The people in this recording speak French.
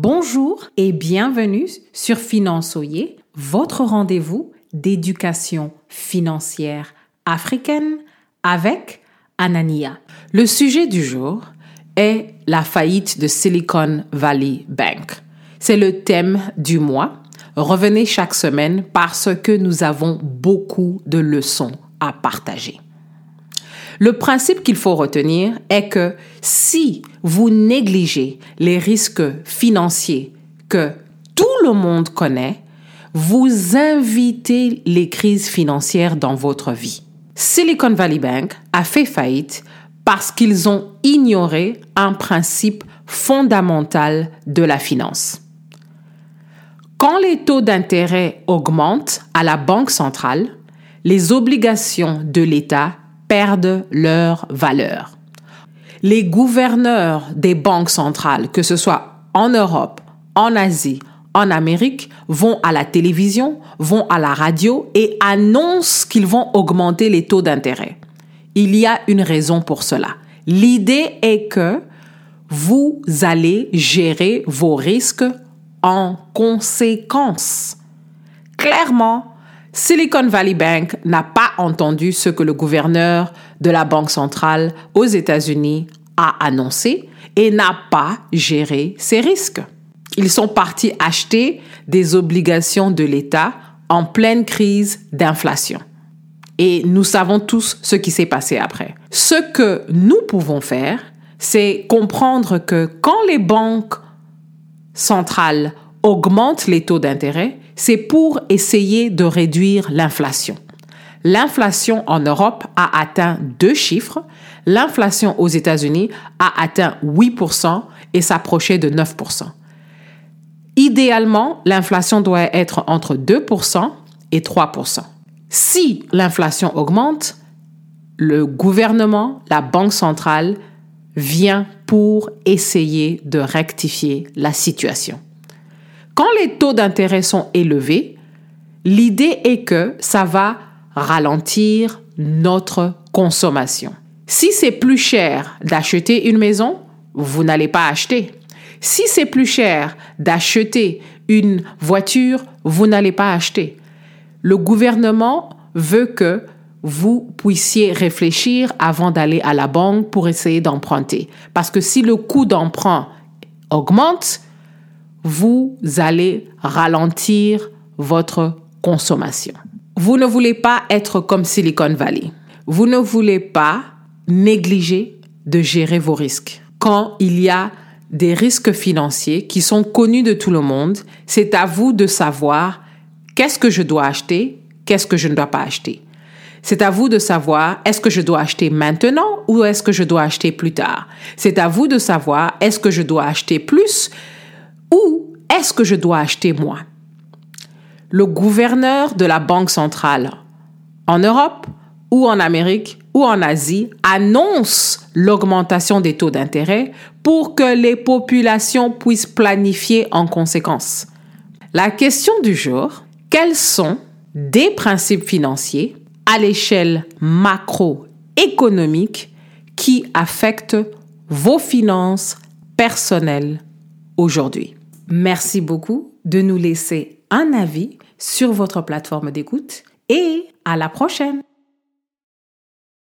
Bonjour et bienvenue sur Finançoyer, votre rendez-vous d'éducation financière africaine avec Anania. Le sujet du jour est la faillite de Silicon Valley Bank. C'est le thème du mois. Revenez chaque semaine parce que nous avons beaucoup de leçons à partager. Le principe qu'il faut retenir est que si vous négligez les risques financiers que tout le monde connaît, vous invitez les crises financières dans votre vie. Silicon Valley Bank a fait faillite parce qu'ils ont ignoré un principe fondamental de la finance. Quand les taux d'intérêt augmentent à la Banque centrale, les obligations de l'État perdent leur valeur. Les gouverneurs des banques centrales, que ce soit en Europe, en Asie, en Amérique, vont à la télévision, vont à la radio et annoncent qu'ils vont augmenter les taux d'intérêt. Il y a une raison pour cela. L'idée est que vous allez gérer vos risques en conséquence. Clairement, Silicon Valley Bank n'a pas entendu ce que le gouverneur de la Banque centrale aux États-Unis a annoncé et n'a pas géré ses risques. Ils sont partis acheter des obligations de l'État en pleine crise d'inflation. Et nous savons tous ce qui s'est passé après. Ce que nous pouvons faire, c'est comprendre que quand les banques centrales augmentent les taux d'intérêt, c'est pour essayer de réduire l'inflation. L'inflation en Europe a atteint deux chiffres. L'inflation aux États-Unis a atteint 8% et s'approchait de 9%. Idéalement, l'inflation doit être entre 2% et 3%. Si l'inflation augmente, le gouvernement, la Banque centrale, vient pour essayer de rectifier la situation. Quand les taux d'intérêt sont élevés, l'idée est que ça va ralentir notre consommation. Si c'est plus cher d'acheter une maison, vous n'allez pas acheter. Si c'est plus cher d'acheter une voiture, vous n'allez pas acheter. Le gouvernement veut que vous puissiez réfléchir avant d'aller à la banque pour essayer d'emprunter. Parce que si le coût d'emprunt augmente, vous allez ralentir votre consommation. Vous ne voulez pas être comme Silicon Valley. Vous ne voulez pas négliger de gérer vos risques. Quand il y a des risques financiers qui sont connus de tout le monde, c'est à vous de savoir qu'est-ce que je dois acheter, qu'est-ce que je ne dois pas acheter. C'est à vous de savoir est-ce que je dois acheter maintenant ou est-ce que je dois acheter plus tard. C'est à vous de savoir est-ce que je dois acheter plus ou est-ce que je dois acheter moins Le gouverneur de la Banque centrale en Europe ou en Amérique ou en Asie annonce l'augmentation des taux d'intérêt pour que les populations puissent planifier en conséquence. La question du jour, quels sont des principes financiers à l'échelle macroéconomique qui affectent vos finances personnelles aujourd'hui? Merci beaucoup de nous laisser un avis sur votre plateforme d'écoute et à la prochaine.